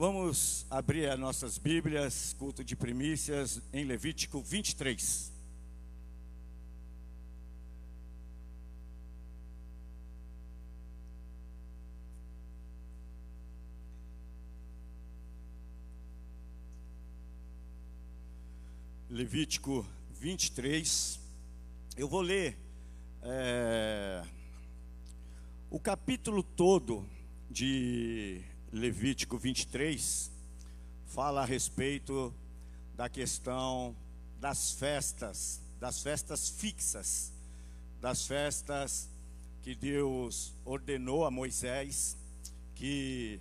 Vamos abrir as nossas Bíblias, culto de primícias, em Levítico 23. Levítico 23. Eu vou ler é, o capítulo todo de Levítico 23 fala a respeito da questão das festas, das festas fixas, das festas que Deus ordenou a Moisés que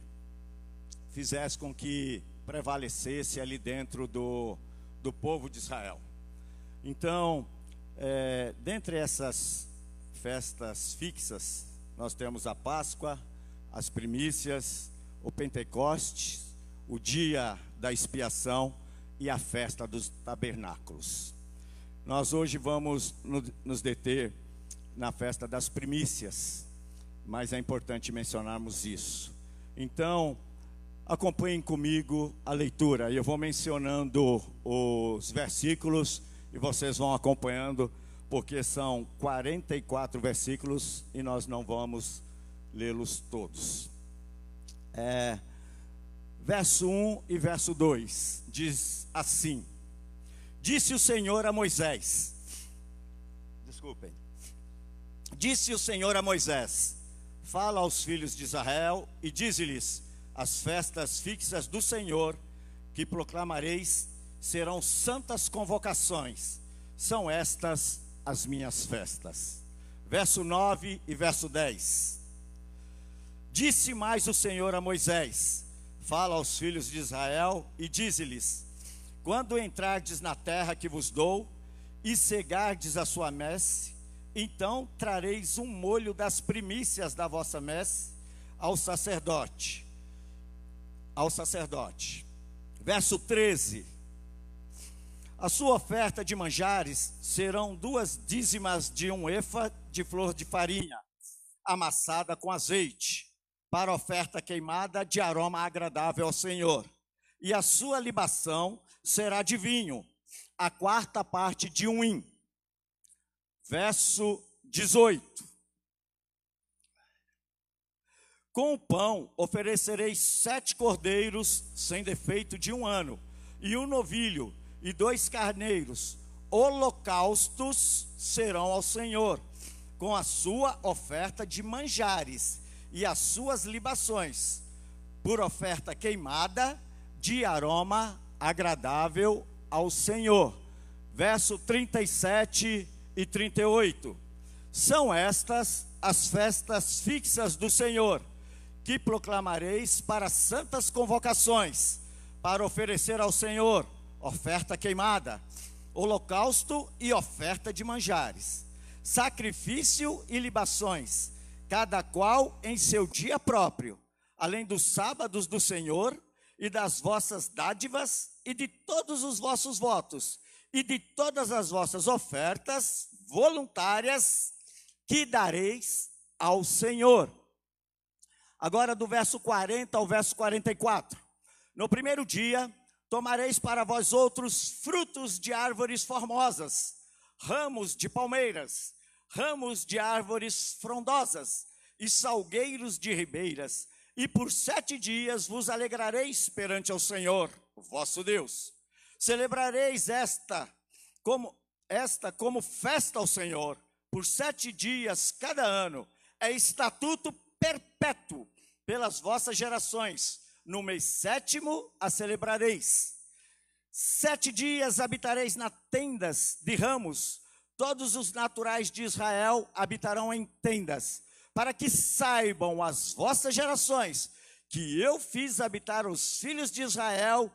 fizesse com que prevalecesse ali dentro do, do povo de Israel. Então, é, dentre essas festas fixas, nós temos a Páscoa, as primícias, o Pentecostes, o dia da expiação e a festa dos tabernáculos. Nós hoje vamos nos deter na festa das primícias, mas é importante mencionarmos isso. Então, acompanhem comigo a leitura. Eu vou mencionando os versículos e vocês vão acompanhando, porque são 44 versículos e nós não vamos lê-los todos é, verso 1 e verso 2, diz assim: Disse o Senhor a Moisés, desculpem, disse o Senhor a Moisés: Fala aos filhos de Israel e dize-lhes: As festas fixas do Senhor que proclamareis serão santas convocações, são estas as minhas festas. Verso 9 e verso 10. Disse mais o Senhor a Moisés: Fala aos filhos de Israel e dize-lhes: Quando entrardes na terra que vos dou e cegardes a sua messe, então trareis um molho das primícias da vossa messe ao sacerdote. Ao sacerdote. Verso 13. A sua oferta de manjares serão duas dízimas de um efa de flor de farinha, amassada com azeite para oferta queimada de aroma agradável ao Senhor. E a sua libação será de vinho, a quarta parte de um hin. Verso 18. Com o pão oferecereis sete cordeiros sem defeito de um ano, e um novilho, e dois carneiros. Holocaustos serão ao Senhor, com a sua oferta de manjares e as suas libações, por oferta queimada de aroma agradável ao Senhor. Verso 37 e 38. São estas as festas fixas do Senhor, que proclamareis para santas convocações, para oferecer ao Senhor oferta queimada, holocausto e oferta de manjares, sacrifício e libações cada qual em seu dia próprio, além dos sábados do Senhor e das vossas dádivas e de todos os vossos votos e de todas as vossas ofertas voluntárias que dareis ao Senhor. Agora do verso 40 ao verso 44. No primeiro dia tomareis para vós outros frutos de árvores formosas, ramos de palmeiras, ramos de árvores frondosas e salgueiros de ribeiras, e por sete dias vos alegrareis perante ao Senhor, vosso Deus. Celebrareis esta como esta como festa ao Senhor, por sete dias cada ano, é estatuto perpétuo pelas vossas gerações. No mês sétimo a celebrareis. Sete dias habitareis na tendas de ramos, Todos os naturais de Israel habitarão em tendas, para que saibam as vossas gerações que eu fiz habitar os filhos de Israel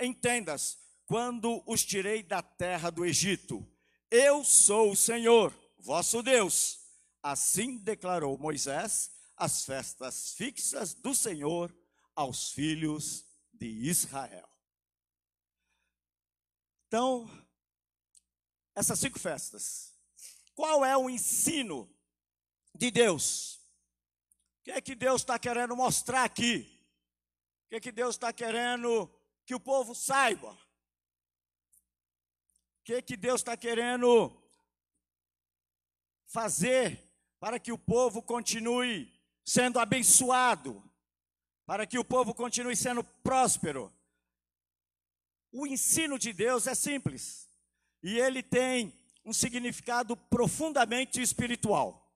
em tendas, quando os tirei da terra do Egito. Eu sou o Senhor, vosso Deus. Assim declarou Moisés as festas fixas do Senhor aos filhos de Israel. Então, essas cinco festas. Qual é o ensino de Deus? O que é que Deus está querendo mostrar aqui? O que, que Deus está querendo que o povo saiba? O que, que Deus está querendo fazer para que o povo continue sendo abençoado, para que o povo continue sendo próspero? O ensino de Deus é simples e ele tem um significado profundamente espiritual.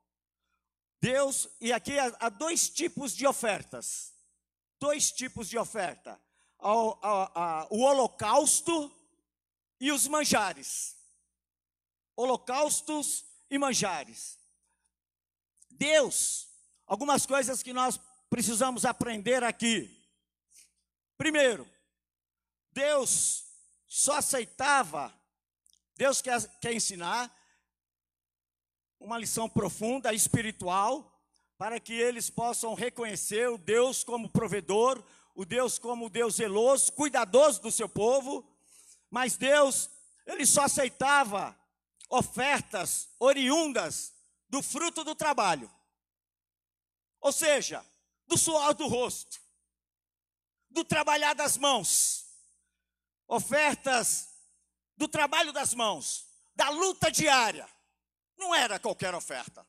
Deus, e aqui há dois tipos de ofertas. Dois tipos de oferta: o holocausto e os manjares. Holocaustos e manjares. Deus, algumas coisas que nós precisamos aprender aqui. Primeiro, Deus só aceitava, Deus quer, quer ensinar uma lição profunda, espiritual, para que eles possam reconhecer o Deus como provedor, o Deus como Deus zeloso, cuidadoso do seu povo, mas Deus, ele só aceitava ofertas oriundas do fruto do trabalho. Ou seja, do suor do rosto, do trabalhar das mãos ofertas do trabalho das mãos, da luta diária. Não era qualquer oferta.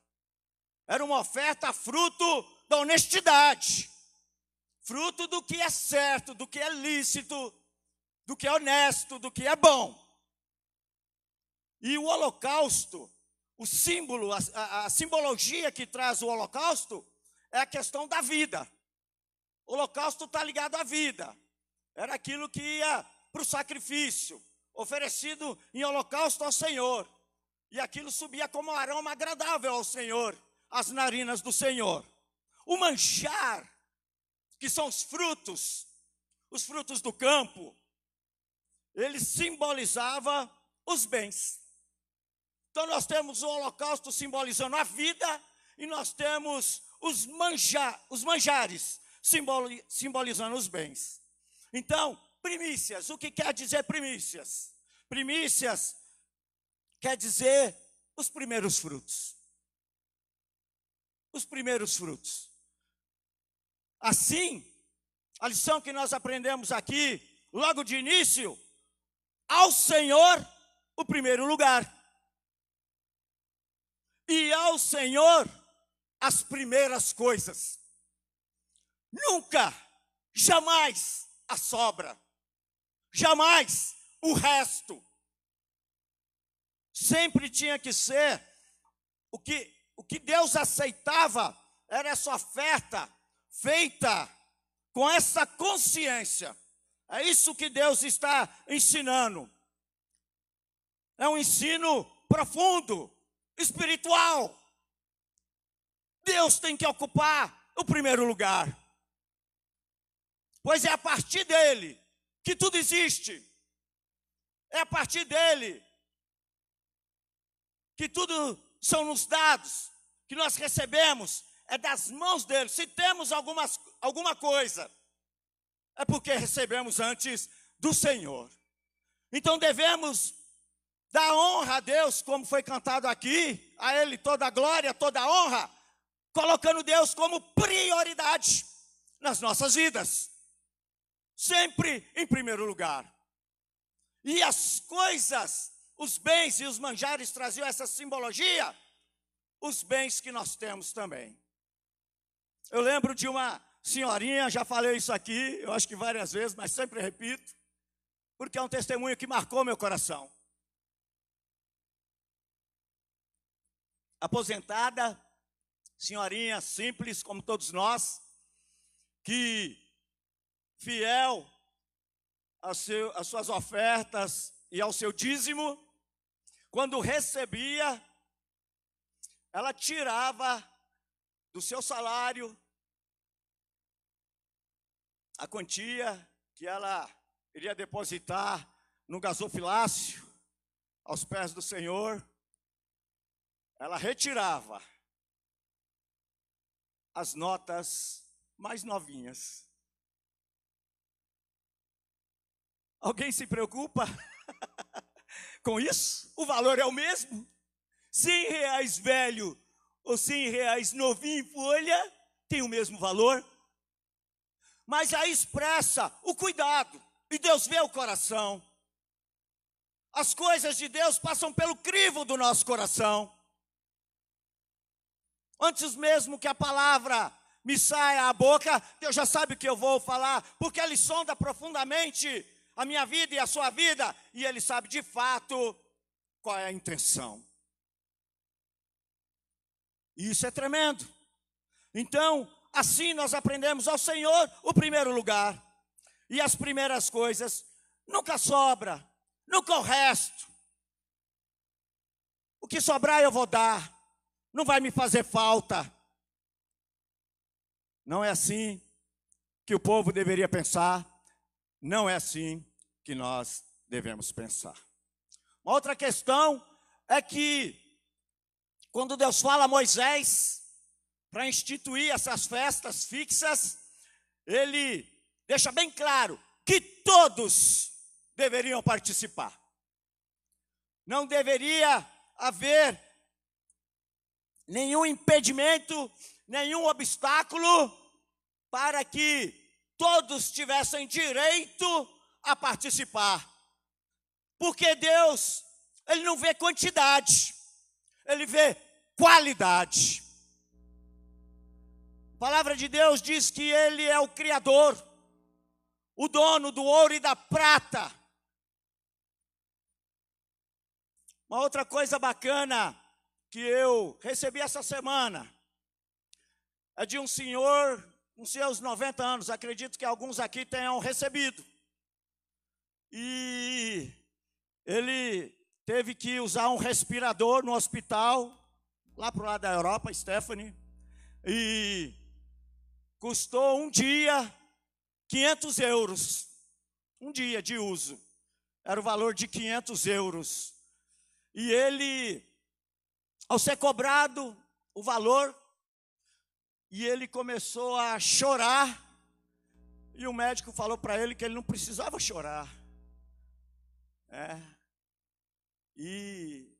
Era uma oferta fruto da honestidade, fruto do que é certo, do que é lícito, do que é honesto, do que é bom. E o holocausto, o símbolo, a, a, a simbologia que traz o holocausto é a questão da vida. O holocausto está ligado à vida. Era aquilo que ia para o sacrifício, oferecido em holocausto ao Senhor. E aquilo subia como aroma agradável ao Senhor, as narinas do Senhor. O manjar, que são os frutos, os frutos do campo, ele simbolizava os bens. Então nós temos o holocausto simbolizando a vida e nós temos os, manja, os manjares simbolizando os bens. Então, primícias. O que quer dizer primícias? Primícias quer dizer os primeiros frutos. Os primeiros frutos. Assim, a lição que nós aprendemos aqui, logo de início, ao Senhor o primeiro lugar. E ao Senhor as primeiras coisas. Nunca, jamais a sobra jamais o resto. Sempre tinha que ser o que, o que Deus aceitava era essa oferta feita com essa consciência. É isso que Deus está ensinando. É um ensino profundo, espiritual. Deus tem que ocupar o primeiro lugar. Pois é a partir dele que tudo existe. É a partir dele que tudo são nos dados, que nós recebemos, é das mãos dele. Se temos algumas, alguma coisa, é porque recebemos antes do Senhor. Então devemos dar honra a Deus, como foi cantado aqui, a Ele toda a glória, toda a honra, colocando Deus como prioridade nas nossas vidas sempre em primeiro lugar. E as coisas, os bens e os manjares traziam essa simbologia, os bens que nós temos também. Eu lembro de uma senhorinha, já falei isso aqui, eu acho que várias vezes, mas sempre repito, porque é um testemunho que marcou meu coração. Aposentada, senhorinha simples como todos nós, que fiel às suas ofertas e ao seu dízimo, quando recebia, ela tirava do seu salário a quantia que ela iria depositar no gasofilácio aos pés do Senhor, ela retirava as notas mais novinhas Alguém se preocupa com isso? O valor é o mesmo? 100 reais velho ou 100 reais novinho em folha tem o mesmo valor? mas aí expressa o cuidado. E Deus vê o coração. As coisas de Deus passam pelo crivo do nosso coração. Antes mesmo que a palavra me saia à boca, Deus já sabe o que eu vou falar, porque Ele sonda profundamente a minha vida e a sua vida, e Ele sabe de fato qual é a intenção. Isso é tremendo. Então, assim nós aprendemos ao Senhor o primeiro lugar. E as primeiras coisas nunca sobra, nunca o resto. O que sobrar eu vou dar, não vai me fazer falta. Não é assim que o povo deveria pensar, não é assim que nós devemos pensar. Uma outra questão é que, quando Deus fala a Moisés para instituir essas festas fixas, ele deixa bem claro que todos deveriam participar. Não deveria haver nenhum impedimento, nenhum obstáculo para que todos tivessem direito a participar. Porque Deus, Ele não vê quantidade, Ele vê qualidade. A palavra de Deus diz que Ele é o Criador, o dono do ouro e da prata. Uma outra coisa bacana que eu recebi essa semana é de um senhor com seus 90 anos, acredito que alguns aqui tenham recebido. E ele teve que usar um respirador no hospital, lá para o lado da Europa, Stephanie, e custou um dia 500 euros. Um dia de uso. Era o valor de 500 euros. E ele, ao ser cobrado o valor, e ele começou a chorar, e o médico falou para ele que ele não precisava chorar. É. E,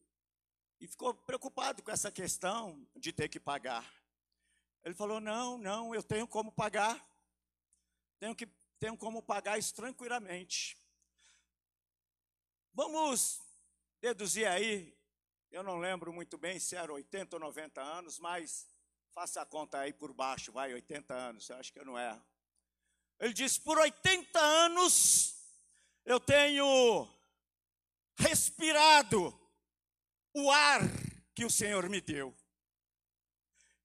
e ficou preocupado com essa questão de ter que pagar. Ele falou: Não, não, eu tenho como pagar. Tenho, que, tenho como pagar isso tranquilamente. Vamos deduzir aí, eu não lembro muito bem se era 80 ou 90 anos, mas faça a conta aí por baixo, vai, 80 anos, eu acho que eu não erro. Ele disse: por 80 anos eu tenho respirado o ar que o Senhor me deu.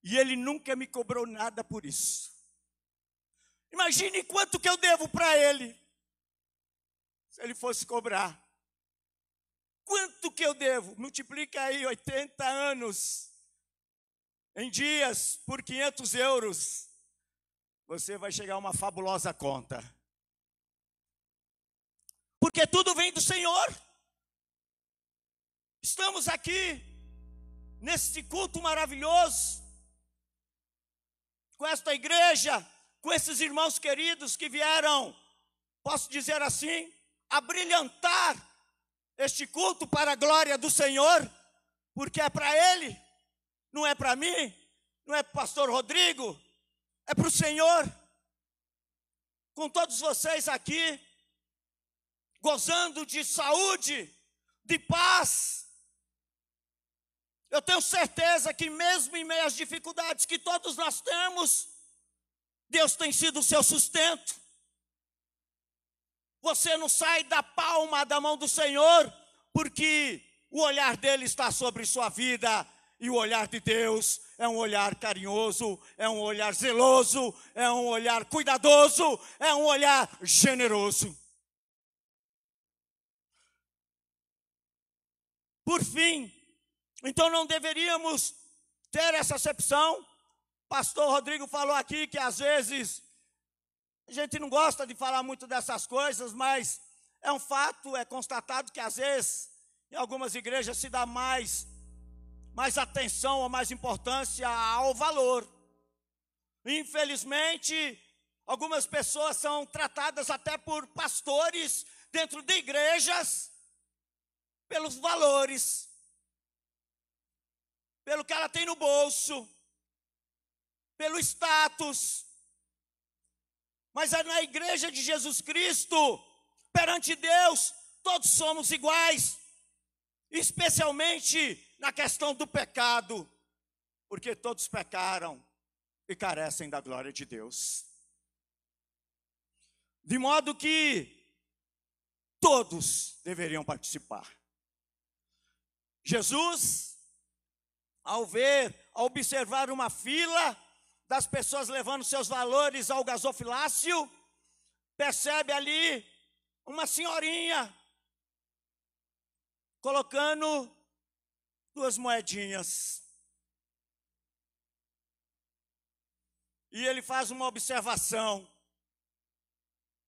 E Ele nunca me cobrou nada por isso. Imagine quanto que eu devo para Ele, se Ele fosse cobrar. Quanto que eu devo? Multiplica aí 80 anos em dias por 500 euros. Você vai chegar a uma fabulosa conta. Porque tudo vem do Senhor. Estamos aqui neste culto maravilhoso, com esta igreja, com esses irmãos queridos que vieram, posso dizer assim, a brilhantar este culto para a glória do Senhor, porque é para Ele, não é para mim, não é para o pastor Rodrigo, é para o Senhor. Com todos vocês aqui, gozando de saúde, de paz. Eu tenho certeza que, mesmo em meio às dificuldades que todos nós temos, Deus tem sido o seu sustento. Você não sai da palma da mão do Senhor, porque o olhar dele está sobre sua vida, e o olhar de Deus é um olhar carinhoso, é um olhar zeloso, é um olhar cuidadoso, é um olhar generoso. Por fim, então não deveríamos ter essa acepção. Pastor Rodrigo falou aqui que às vezes a gente não gosta de falar muito dessas coisas, mas é um fato, é constatado que às vezes em algumas igrejas se dá mais mais atenção ou mais importância ao valor. Infelizmente, algumas pessoas são tratadas até por pastores dentro de igrejas pelos valores, pelo que ela tem no bolso, pelo status, Mas é na igreja de Jesus Cristo, perante Deus, todos somos iguais, especialmente na questão do pecado, porque todos pecaram e carecem da glória de Deus. De modo que todos deveriam participar. Jesus, ao ver, ao observar uma fila das pessoas levando seus valores ao gasofilácio, percebe ali uma senhorinha colocando duas moedinhas. E ele faz uma observação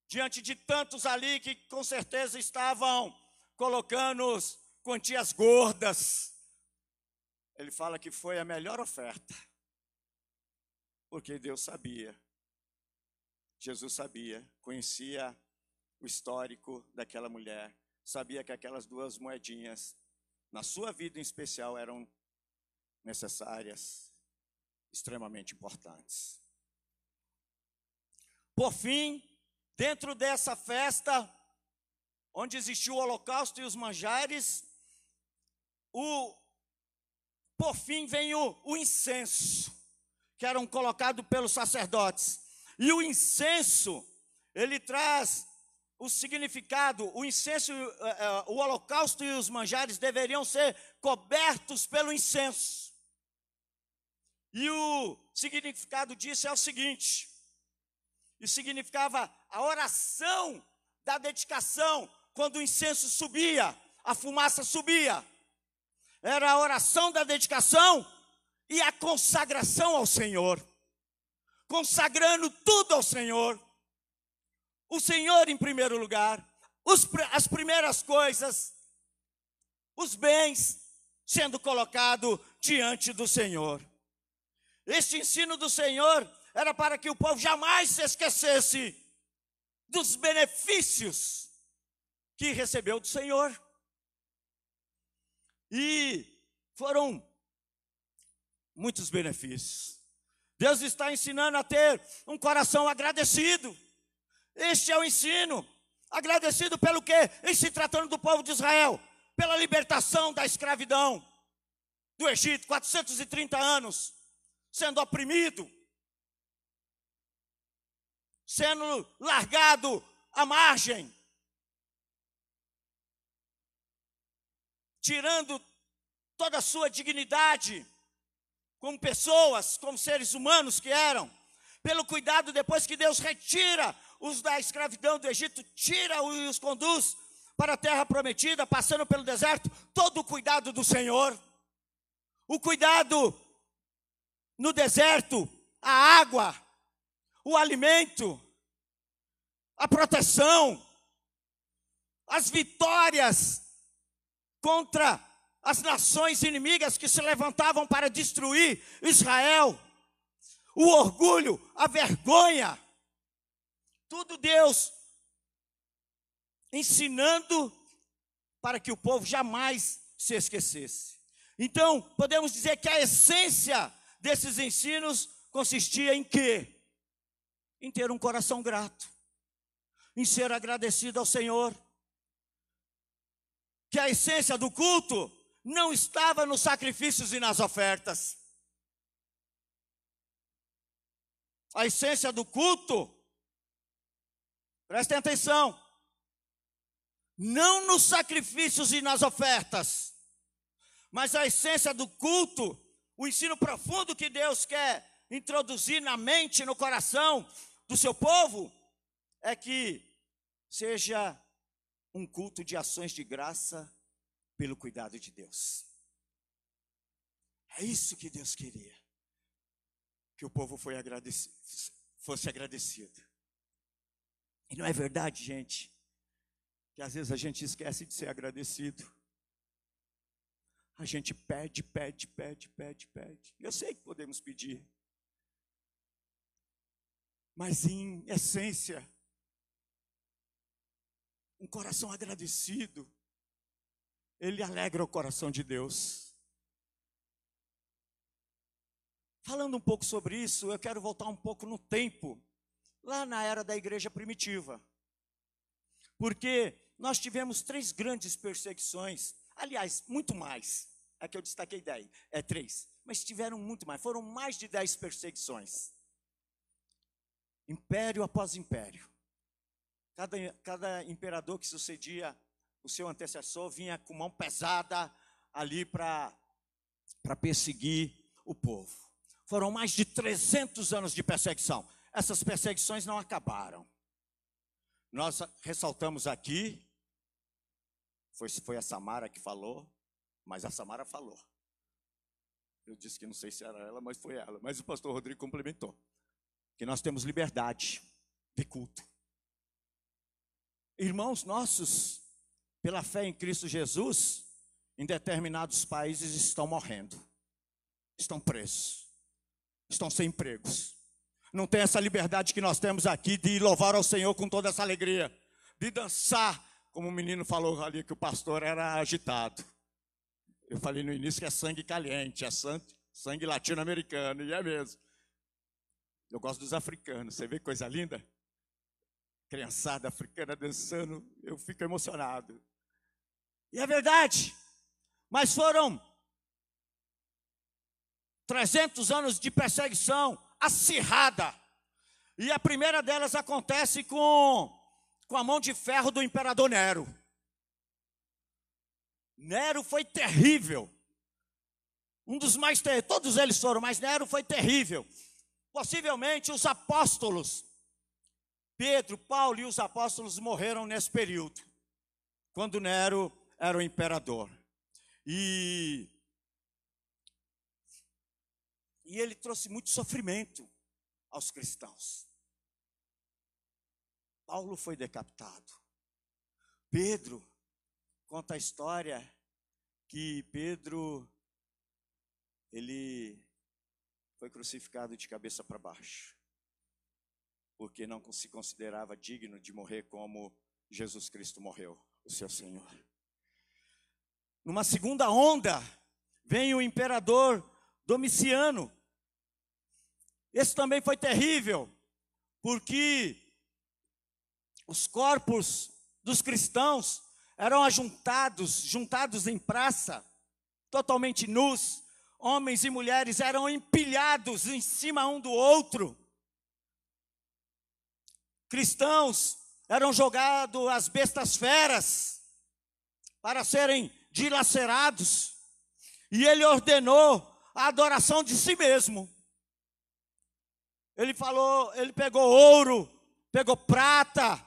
diante de tantos ali que com certeza estavam colocando quantias gordas. Ele fala que foi a melhor oferta, porque Deus sabia, Jesus sabia, conhecia o histórico daquela mulher, sabia que aquelas duas moedinhas, na sua vida em especial, eram necessárias, extremamente importantes. Por fim, dentro dessa festa, onde existiu o holocausto e os manjares, o, por fim vem o, o incenso, que eram colocados pelos sacerdotes. E o incenso, ele traz o significado, o incenso, eh, eh, o holocausto e os manjares deveriam ser cobertos pelo incenso. E o significado disso é o seguinte: e significava a oração da dedicação, quando o incenso subia, a fumaça subia. Era a oração da dedicação e a consagração ao Senhor. Consagrando tudo ao Senhor o Senhor em primeiro lugar, os, as primeiras coisas, os bens sendo colocado diante do Senhor. Este ensino do Senhor era para que o povo jamais se esquecesse dos benefícios que recebeu do Senhor. E foram muitos benefícios. Deus está ensinando a ter um coração agradecido. Este é o ensino. Agradecido pelo que? Em se tratando do povo de Israel, pela libertação da escravidão do Egito, 430 anos, sendo oprimido, sendo largado à margem, tirando toda a sua dignidade como pessoas, como seres humanos que eram, pelo cuidado depois que Deus retira os da escravidão do Egito, tira e os conduz para a terra prometida, passando pelo deserto, todo o cuidado do Senhor. O cuidado no deserto, a água, o alimento, a proteção, as vitórias contra as nações inimigas que se levantavam para destruir Israel, o orgulho, a vergonha, tudo Deus ensinando para que o povo jamais se esquecesse. Então, podemos dizer que a essência desses ensinos consistia em quê? Em ter um coração grato, em ser agradecido ao Senhor. Que a essência do culto não estava nos sacrifícios e nas ofertas. A essência do culto Prestem atenção. Não nos sacrifícios e nas ofertas, mas a essência do culto, o ensino profundo que Deus quer introduzir na mente, no coração do seu povo, é que seja um culto de ações de graça pelo cuidado de Deus. É isso que Deus queria. Que o povo agradecido, fosse agradecido. E não é verdade, gente, que às vezes a gente esquece de ser agradecido. A gente pede, pede, pede, pede, pede. Eu sei que podemos pedir. Mas em essência, um coração agradecido, ele alegra o coração de Deus. Falando um pouco sobre isso, eu quero voltar um pouco no tempo lá na era da igreja primitiva. Porque nós tivemos três grandes perseguições, aliás, muito mais. É que eu destaquei daí, é três. Mas tiveram muito mais, foram mais de dez perseguições. Império após império. Cada, cada imperador que sucedia o seu antecessor vinha com mão pesada ali para perseguir o povo. Foram mais de 300 anos de perseguição. Essas perseguições não acabaram. Nós ressaltamos aqui, foi, foi a Samara que falou, mas a Samara falou. Eu disse que não sei se era ela, mas foi ela. Mas o pastor Rodrigo complementou. Que nós temos liberdade de culto. Irmãos nossos, pela fé em Cristo Jesus, em determinados países estão morrendo, estão presos, estão sem empregos. Não tem essa liberdade que nós temos aqui de louvar ao Senhor com toda essa alegria, de dançar, como o menino falou ali que o pastor era agitado. Eu falei no início que é sangue caliente, é sangue, latino-americano, e é mesmo. Eu gosto dos africanos, você vê coisa linda? Criançada africana dançando, eu fico emocionado. E é verdade, mas foram 300 anos de perseguição acirrada. E a primeira delas acontece com, com a mão de ferro do imperador Nero. Nero foi terrível. Um dos mais terríveis, todos eles foram, mas Nero foi terrível. Possivelmente os apóstolos, Pedro, Paulo e os apóstolos morreram nesse período, quando Nero era o imperador. E, e ele trouxe muito sofrimento aos cristãos. Paulo foi decapitado. Pedro conta a história que Pedro ele foi crucificado de cabeça para baixo, porque não se considerava digno de morrer como Jesus Cristo morreu, o seu Senhor. Numa segunda onda, vem o imperador Domiciano. Esse também foi terrível, porque os corpos dos cristãos eram ajuntados, juntados em praça, totalmente nus. Homens e mulheres eram empilhados em cima um do outro. Cristãos eram jogados às bestas feras para serem dilacerados. E ele ordenou a adoração de si mesmo. Ele falou, ele pegou ouro, pegou prata,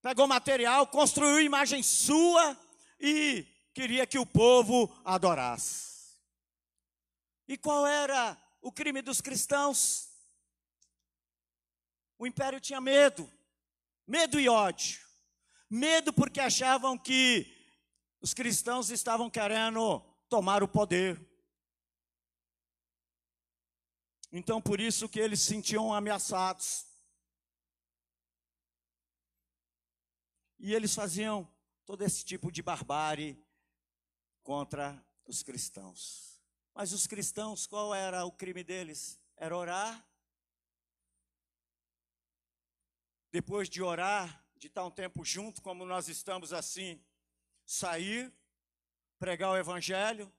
pegou material, construiu imagem sua e queria que o povo adorasse. E qual era o crime dos cristãos? O império tinha medo, medo e ódio. Medo porque achavam que os cristãos estavam querendo tomar o poder. Então, por isso que eles se sentiam ameaçados. E eles faziam todo esse tipo de barbárie contra os cristãos. Mas os cristãos, qual era o crime deles? Era orar. Depois de orar, de estar um tempo junto, como nós estamos assim, sair, pregar o evangelho,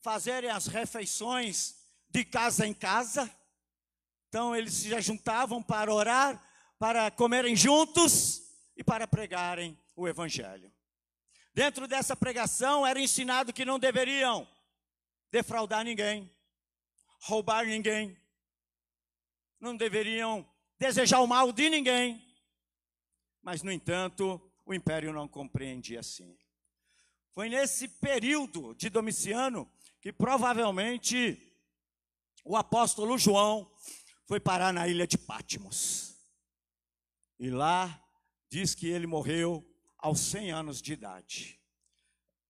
fazerem as refeições de casa em casa. Então eles se juntavam para orar, para comerem juntos e para pregarem o Evangelho. Dentro dessa pregação era ensinado que não deveriam defraudar ninguém, roubar ninguém, não deveriam desejar o mal de ninguém. Mas, no entanto, o império não compreendia assim. Foi nesse período de Domiciano que provavelmente o apóstolo João foi parar na ilha de Pátimos. E lá diz que ele morreu aos 100 anos de idade.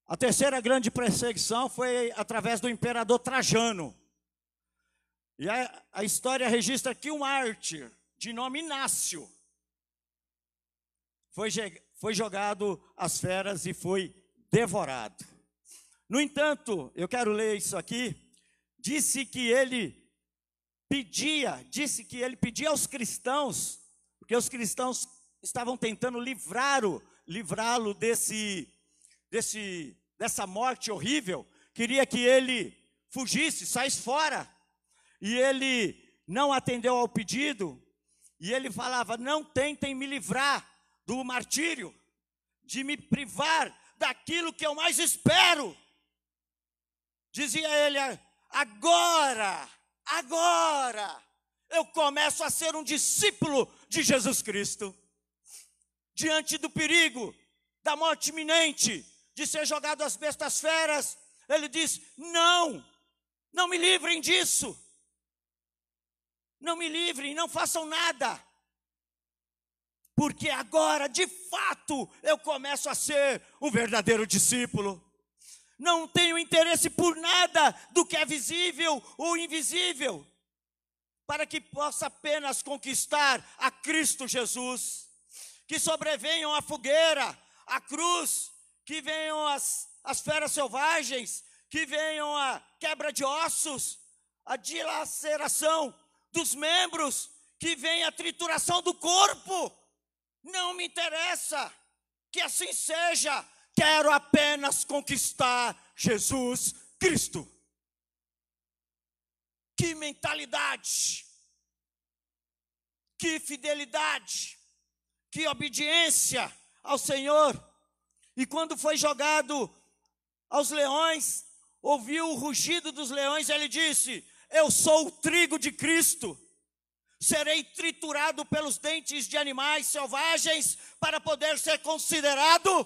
A terceira grande perseguição foi através do imperador Trajano. E a, a história registra que um mártir de nome Inácio foi, foi jogado às feras e foi devorado. No entanto, eu quero ler isso aqui. Disse que ele pedia, disse que ele pedia aos cristãos porque os cristãos estavam tentando livrá-lo, desse, desse, dessa morte horrível. Queria que ele fugisse, saísse fora. E ele não atendeu ao pedido. E ele falava: Não tentem me livrar do martírio, de me privar daquilo que eu mais espero. Dizia ele: Agora, agora, eu começo a ser um discípulo de Jesus Cristo. Diante do perigo da morte iminente, de ser jogado às bestas feras, ele diz: Não, não me livrem disso. Não me livrem, não façam nada. Porque agora, de fato, eu começo a ser um verdadeiro discípulo. Não tenho interesse por nada do que é visível ou invisível, para que possa apenas conquistar a Cristo Jesus. Que sobrevenham a fogueira, a cruz, que venham as, as feras selvagens, que venham a quebra de ossos, a dilaceração dos membros, que venha a trituração do corpo. Não me interessa que assim seja. Quero apenas conquistar Jesus Cristo. Que mentalidade, que fidelidade, que obediência ao Senhor. E quando foi jogado aos leões, ouviu o rugido dos leões, ele disse: Eu sou o trigo de Cristo. Serei triturado pelos dentes de animais selvagens para poder ser considerado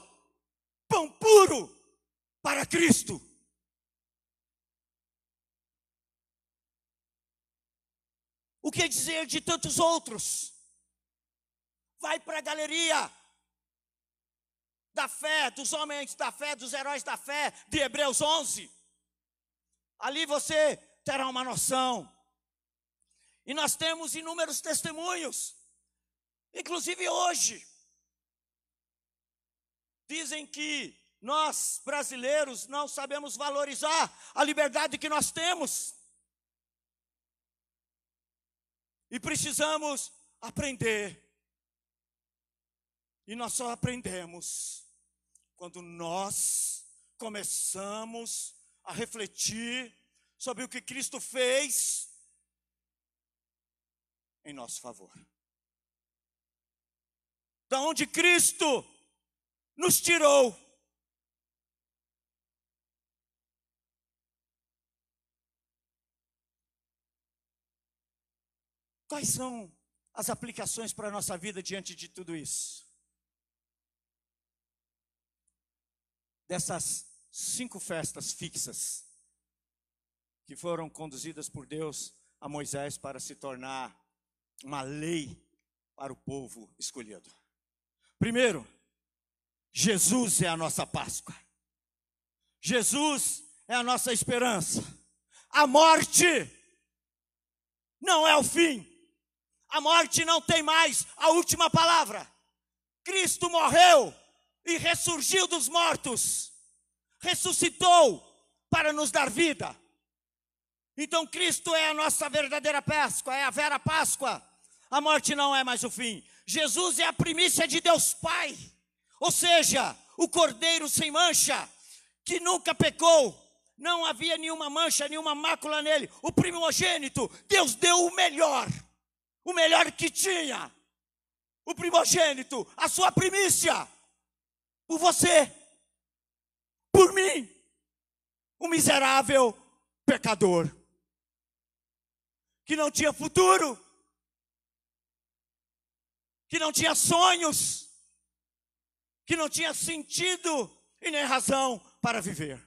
pão puro para Cristo. O que dizer de tantos outros? Vai para a galeria da fé, dos homens da fé, dos heróis da fé, de Hebreus 11. Ali você terá uma noção. E nós temos inúmeros testemunhos, inclusive hoje. Dizem que nós, brasileiros, não sabemos valorizar a liberdade que nós temos. E precisamos aprender. E nós só aprendemos quando nós começamos a refletir sobre o que Cristo fez em nosso favor. Da onde Cristo nos tirou. Quais são as aplicações para a nossa vida diante de tudo isso? Dessas cinco festas fixas que foram conduzidas por Deus a Moisés para se tornar uma lei para o povo escolhido. Primeiro, Jesus é a nossa Páscoa. Jesus é a nossa esperança. A morte não é o fim. A morte não tem mais a última palavra. Cristo morreu e ressurgiu dos mortos. Ressuscitou para nos dar vida. Então Cristo é a nossa verdadeira Páscoa, é a vera Páscoa. A morte não é mais o fim. Jesus é a primícia de Deus Pai. Ou seja, o cordeiro sem mancha, que nunca pecou, não havia nenhuma mancha, nenhuma mácula nele. O primogênito, Deus deu o melhor, o melhor que tinha. O primogênito, a sua primícia, por você, por mim, o miserável pecador, que não tinha futuro, que não tinha sonhos, que não tinha sentido e nem razão para viver.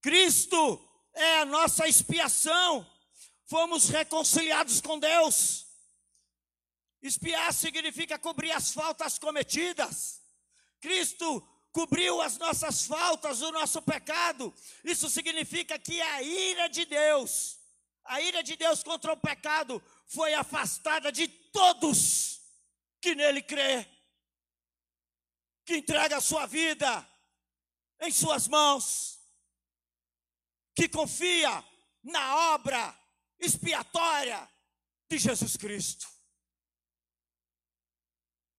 Cristo é a nossa expiação. Fomos reconciliados com Deus. Espiar significa cobrir as faltas cometidas. Cristo cobriu as nossas faltas, o nosso pecado. Isso significa que a ira de Deus, a ira de Deus contra o pecado, foi afastada de todos que nele crê que entrega a sua vida em suas mãos, que confia na obra expiatória de Jesus Cristo.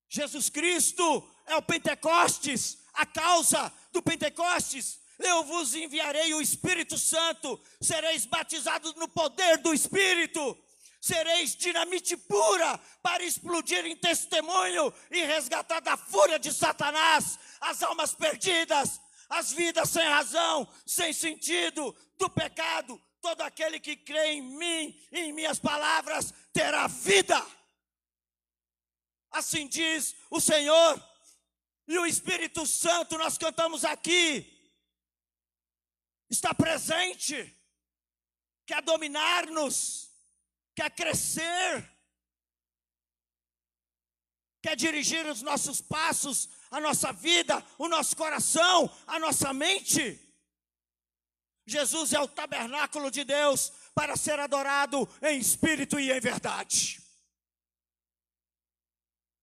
Jesus Cristo é o Pentecostes, a causa do Pentecostes. Eu vos enviarei o Espírito Santo, sereis batizados no poder do Espírito, sereis dinamite pura para explodir em testemunho e resgatar da fúria de Satanás as almas perdidas, as vidas sem razão, sem sentido, do pecado. Todo aquele que crê em mim, em minhas palavras, terá vida. Assim diz o Senhor. E o Espírito Santo, nós cantamos aqui, está presente, quer dominar-nos, quer crescer, quer dirigir os nossos passos, a nossa vida, o nosso coração, a nossa mente. Jesus é o tabernáculo de Deus para ser adorado em espírito e em verdade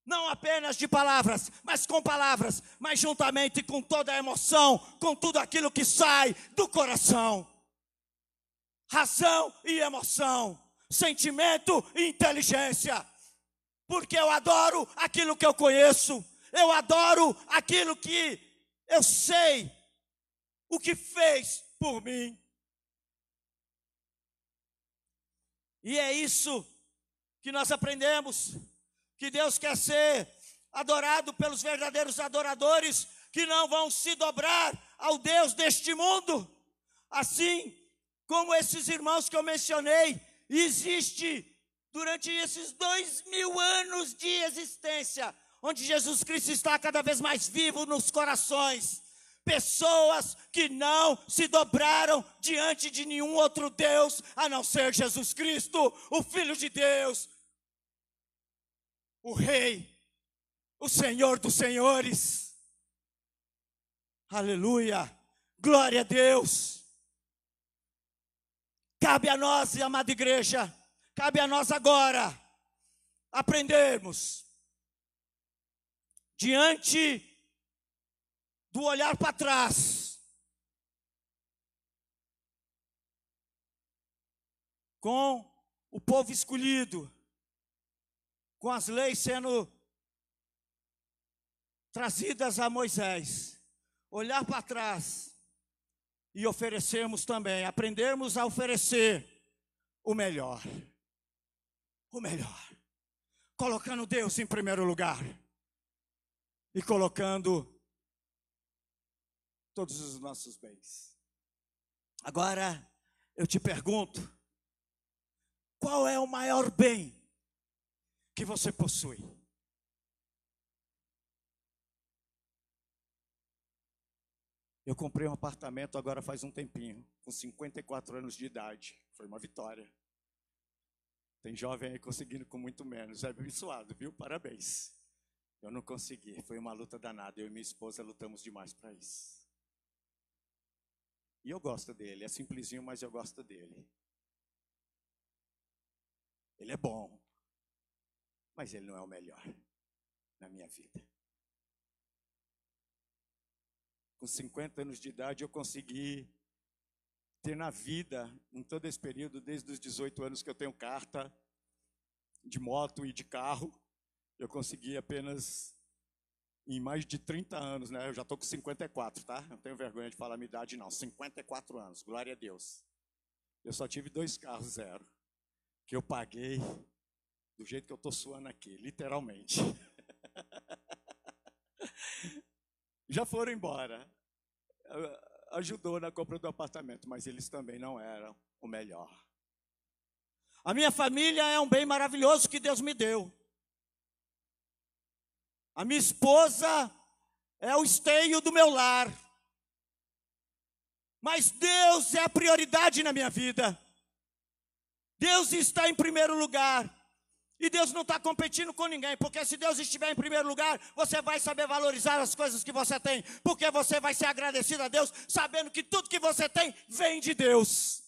não apenas de palavras, mas com palavras, mas juntamente com toda a emoção, com tudo aquilo que sai do coração. Razão e emoção, sentimento e inteligência. Porque eu adoro aquilo que eu conheço, eu adoro aquilo que eu sei, o que fez por mim. E é isso que nós aprendemos que Deus quer ser adorado pelos verdadeiros adoradores que não vão se dobrar ao Deus deste mundo. Assim como esses irmãos que eu mencionei, existe durante esses dois mil anos de existência, onde Jesus Cristo está cada vez mais vivo nos corações. Pessoas que não se dobraram diante de nenhum outro Deus a não ser Jesus Cristo, o Filho de Deus, o Rei, o Senhor dos Senhores. Aleluia, glória a Deus. Cabe a nós, amada igreja, cabe a nós agora aprendermos diante do olhar para trás, com o povo escolhido, com as leis sendo trazidas a Moisés, olhar para trás e oferecermos também, aprendermos a oferecer o melhor. O melhor. Colocando Deus em primeiro lugar e colocando todos os nossos bens. Agora, eu te pergunto: qual é o maior bem que você possui. Eu comprei um apartamento agora faz um tempinho, com 54 anos de idade. Foi uma vitória. Tem jovem aí conseguindo com muito menos. É abençoado, viu? Parabéns. Eu não consegui. Foi uma luta danada. Eu e minha esposa lutamos demais para isso. E eu gosto dele. É simplesinho, mas eu gosto dele. Ele é bom mas ele não é o melhor na minha vida. Com 50 anos de idade, eu consegui ter na vida, em todo esse período, desde os 18 anos que eu tenho carta de moto e de carro, eu consegui apenas em mais de 30 anos, né? Eu já estou com 54, tá? Não tenho vergonha de falar a minha idade, não. 54 anos, glória a Deus. Eu só tive dois carros zero, que eu paguei do jeito que eu estou suando aqui, literalmente. Já foram embora. Ajudou na compra do apartamento, mas eles também não eram o melhor. A minha família é um bem maravilhoso que Deus me deu. A minha esposa é o esteio do meu lar. Mas Deus é a prioridade na minha vida. Deus está em primeiro lugar. E Deus não está competindo com ninguém, porque se Deus estiver em primeiro lugar, você vai saber valorizar as coisas que você tem, porque você vai ser agradecido a Deus, sabendo que tudo que você tem vem de Deus.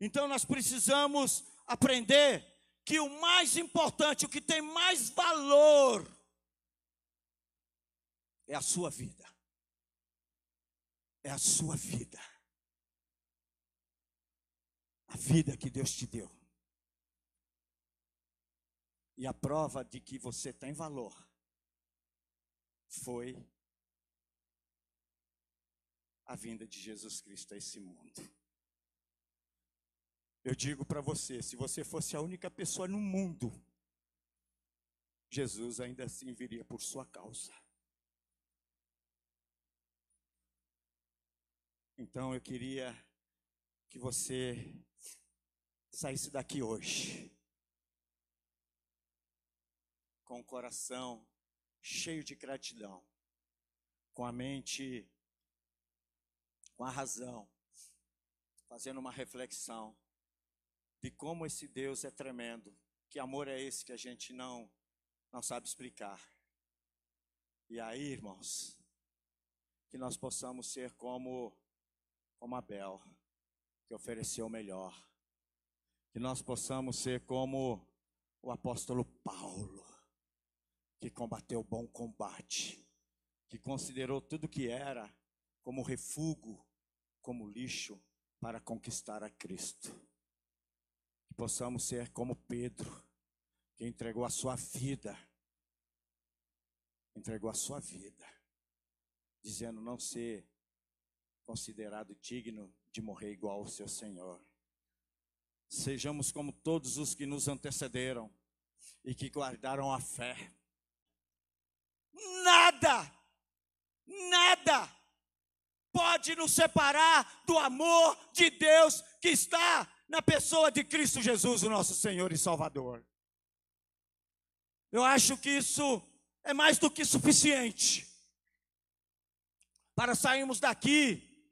Então nós precisamos aprender que o mais importante, o que tem mais valor, é a sua vida. É a sua vida a vida que Deus te deu. E a prova de que você tem valor foi a vinda de Jesus Cristo a esse mundo. Eu digo para você, se você fosse a única pessoa no mundo, Jesus ainda assim viria por sua causa. Então eu queria que você saísse daqui hoje com o coração cheio de gratidão, com a mente, com a razão, fazendo uma reflexão de como esse Deus é tremendo, que amor é esse que a gente não não sabe explicar. E aí, irmãos, que nós possamos ser como como Abel, que ofereceu o melhor. Que nós possamos ser como o apóstolo Paulo, que combateu o bom combate, que considerou tudo que era como refúgio, como lixo para conquistar a Cristo. Que possamos ser como Pedro, que entregou a sua vida, entregou a sua vida, dizendo não ser considerado digno de morrer igual ao seu Senhor. Sejamos como todos os que nos antecederam e que guardaram a fé. Nada, nada pode nos separar do amor de Deus que está na pessoa de Cristo Jesus, o nosso Senhor e Salvador. Eu acho que isso é mais do que suficiente para sairmos daqui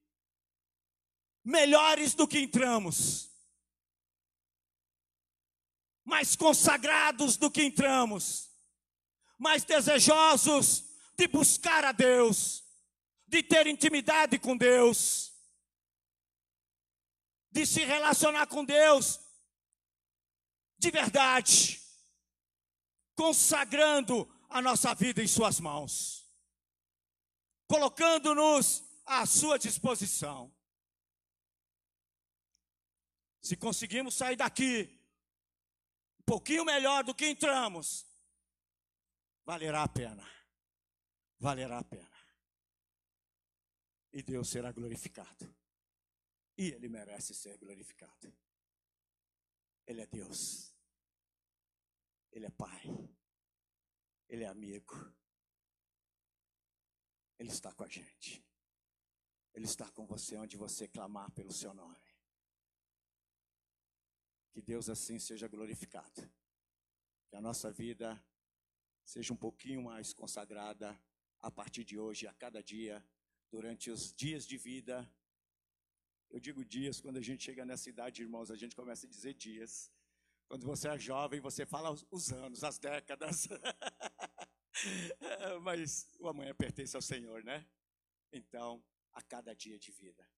melhores do que entramos, mais consagrados do que entramos, mais desejosos de buscar a Deus, de ter intimidade com Deus, de se relacionar com Deus de verdade, consagrando a nossa vida em Suas mãos, colocando-nos à Sua disposição. Se conseguimos sair daqui pouquinho melhor do que entramos, valerá a pena. Valerá a pena. E Deus será glorificado. E Ele merece ser glorificado. Ele é Deus. Ele é Pai. Ele é amigo. Ele está com a gente. Ele está com você onde você clamar pelo seu nome. Que Deus assim seja glorificado. Que a nossa vida seja um pouquinho mais consagrada a partir de hoje, a cada dia, durante os dias de vida. Eu digo dias, quando a gente chega nessa idade, irmãos, a gente começa a dizer dias. Quando você é jovem, você fala os anos, as décadas. Mas o amanhã pertence ao Senhor, né? Então, a cada dia de vida,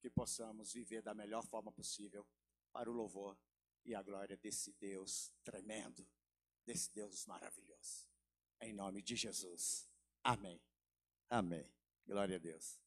que possamos viver da melhor forma possível para o louvor e a glória desse Deus tremendo, desse Deus maravilhoso. Em nome de Jesus. Amém. Amém. Glória a Deus.